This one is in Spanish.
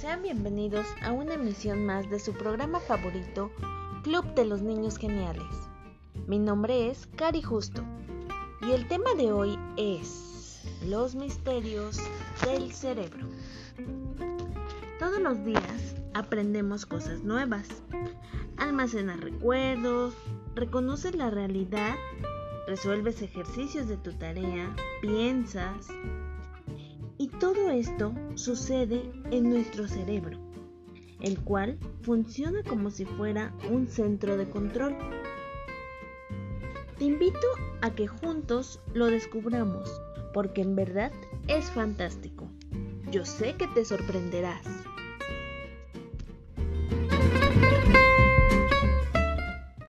Sean bienvenidos a una emisión más de su programa favorito, Club de los Niños Geniales. Mi nombre es Cari Justo y el tema de hoy es los misterios del cerebro. Todos los días aprendemos cosas nuevas. Almacenas recuerdos, reconoces la realidad, resuelves ejercicios de tu tarea, piensas, todo esto sucede en nuestro cerebro, el cual funciona como si fuera un centro de control. Te invito a que juntos lo descubramos, porque en verdad es fantástico. Yo sé que te sorprenderás.